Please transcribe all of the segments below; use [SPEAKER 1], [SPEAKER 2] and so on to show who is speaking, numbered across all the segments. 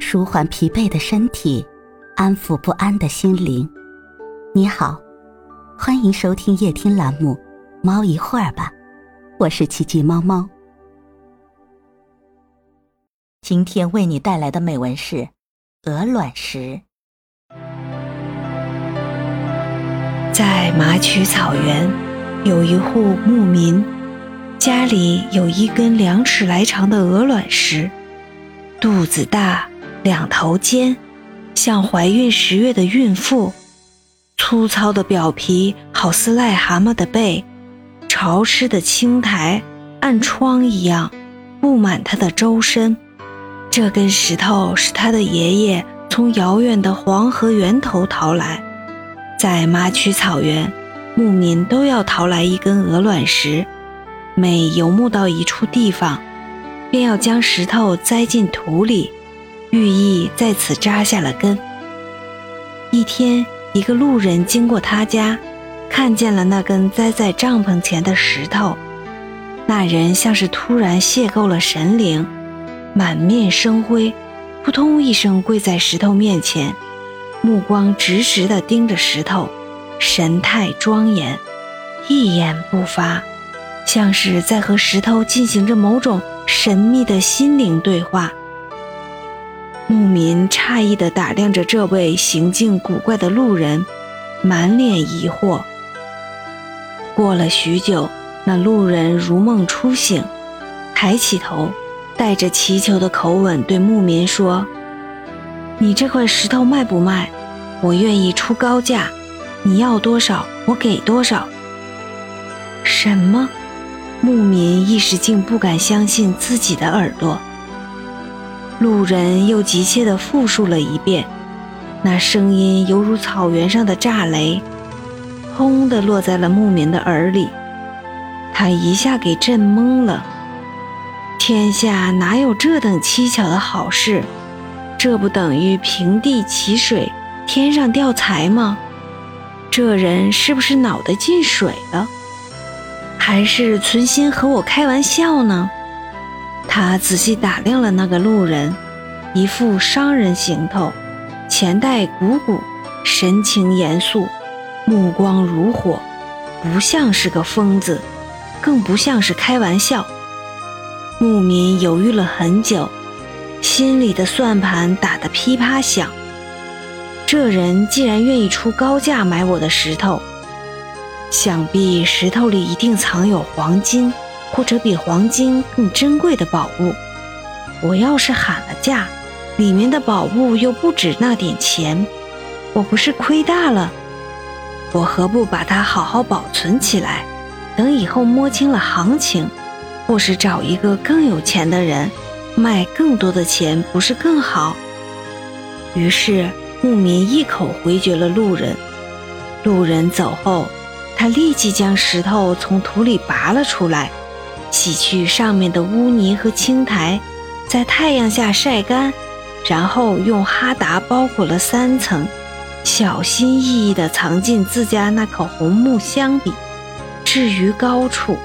[SPEAKER 1] 舒缓疲惫的身体，安抚不安的心灵。你好，欢迎收听夜听栏目《猫一会儿吧》，我是奇迹猫猫。今天为你带来的美文是鹅卵石。
[SPEAKER 2] 在马曲草原，有一户牧民，家里有一根两尺来长的鹅卵石，肚子大，两头尖，像怀孕十月的孕妇。粗糙的表皮好似癞蛤蟆的背，潮湿的青苔暗疮一样布满它的周身。这根石头是他的爷爷从遥远的黄河源头淘来，在马曲草原，牧民都要淘来一根鹅卵石，每游牧到一处地方，便要将石头栽进土里，寓意在此扎下了根。一天。一个路人经过他家，看见了那根栽在帐篷前的石头。那人像是突然邂逅了神灵，满面生辉，扑通一声跪在石头面前，目光直直地盯着石头，神态庄严，一言不发，像是在和石头进行着某种神秘的心灵对话。牧民诧异地打量着这位行径古怪的路人，满脸疑惑。过了许久，那路人如梦初醒，抬起头，带着祈求的口吻对牧民说：“你这块石头卖不卖？我愿意出高价，你要多少，我给多少。”什么？牧民一时竟不敢相信自己的耳朵。路人又急切地复述了一遍，那声音犹如草原上的炸雷，轰地落在了牧民的耳里。他一下给震懵了。天下哪有这等蹊跷的好事？这不等于平地起水，天上掉财吗？这人是不是脑袋进水了，还是存心和我开玩笑呢？他仔细打量了那个路人，一副商人行头，前戴鼓鼓，神情严肃，目光如火，不像是个疯子，更不像是开玩笑。牧民犹豫了很久，心里的算盘打得噼啪响。这人既然愿意出高价买我的石头，想必石头里一定藏有黄金。或者比黄金更珍贵的宝物，我要是喊了价，里面的宝物又不止那点钱，我不是亏大了？我何不把它好好保存起来，等以后摸清了行情，或是找一个更有钱的人卖更多的钱，不是更好？于是牧民一口回绝了路人。路人走后，他立即将石头从土里拔了出来。洗去上面的污泥和青苔，在太阳下晒干，然后用哈达包裹了三层，小心翼翼地藏进自家那口红木箱里，置于高处，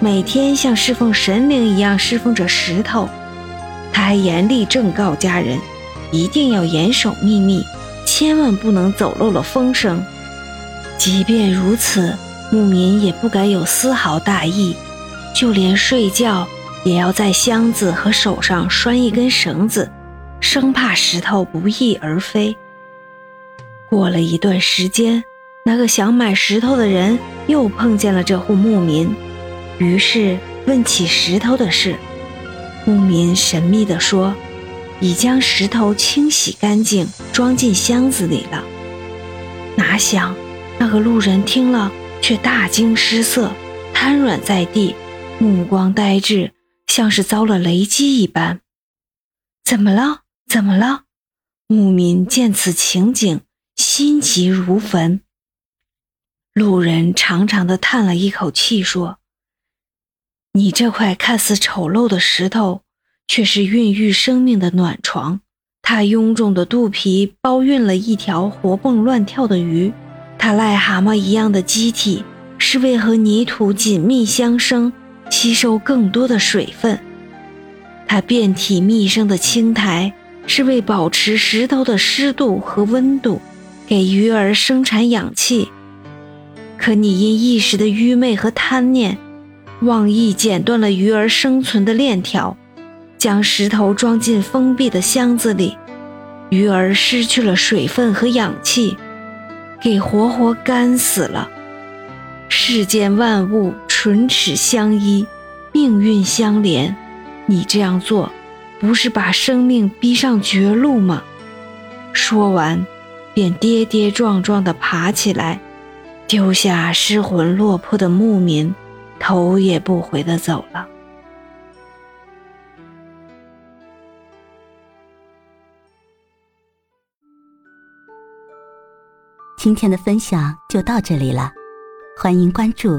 [SPEAKER 2] 每天像侍奉神灵一样侍奉着石头。他还严厉正告家人，一定要严守秘密，千万不能走漏了风声。即便如此，牧民也不敢有丝毫大意。就连睡觉也要在箱子和手上拴一根绳子，生怕石头不翼而飞。过了一段时间，那个想买石头的人又碰见了这户牧民，于是问起石头的事。牧民神秘地说：“已将石头清洗干净，装进箱子里了。”哪想，那个路人听了却大惊失色，瘫软在地。目光呆滞，像是遭了雷击一般。怎么了？怎么了？牧民见此情景，心急如焚。路人长长的叹了一口气，说：“你这块看似丑陋的石头，却是孕育生命的暖床。它臃肿的肚皮包孕了一条活蹦乱跳的鱼，它癞蛤蟆一样的机体是为和泥土紧密相生。”吸收更多的水分，它遍体密生的青苔是为保持石头的湿度和温度，给鱼儿生产氧气。可你因一时的愚昧和贪念，妄意剪断了鱼儿生存的链条，将石头装进封闭的箱子里，鱼儿失去了水分和氧气，给活活干死了。世间万物唇齿相依，命运相连，你这样做。不是把生命逼上绝路吗？说完，便跌跌撞撞地爬起来，丢下失魂落魄的牧民，头也不回地走了。
[SPEAKER 1] 今天的分享就到这里了，欢迎关注、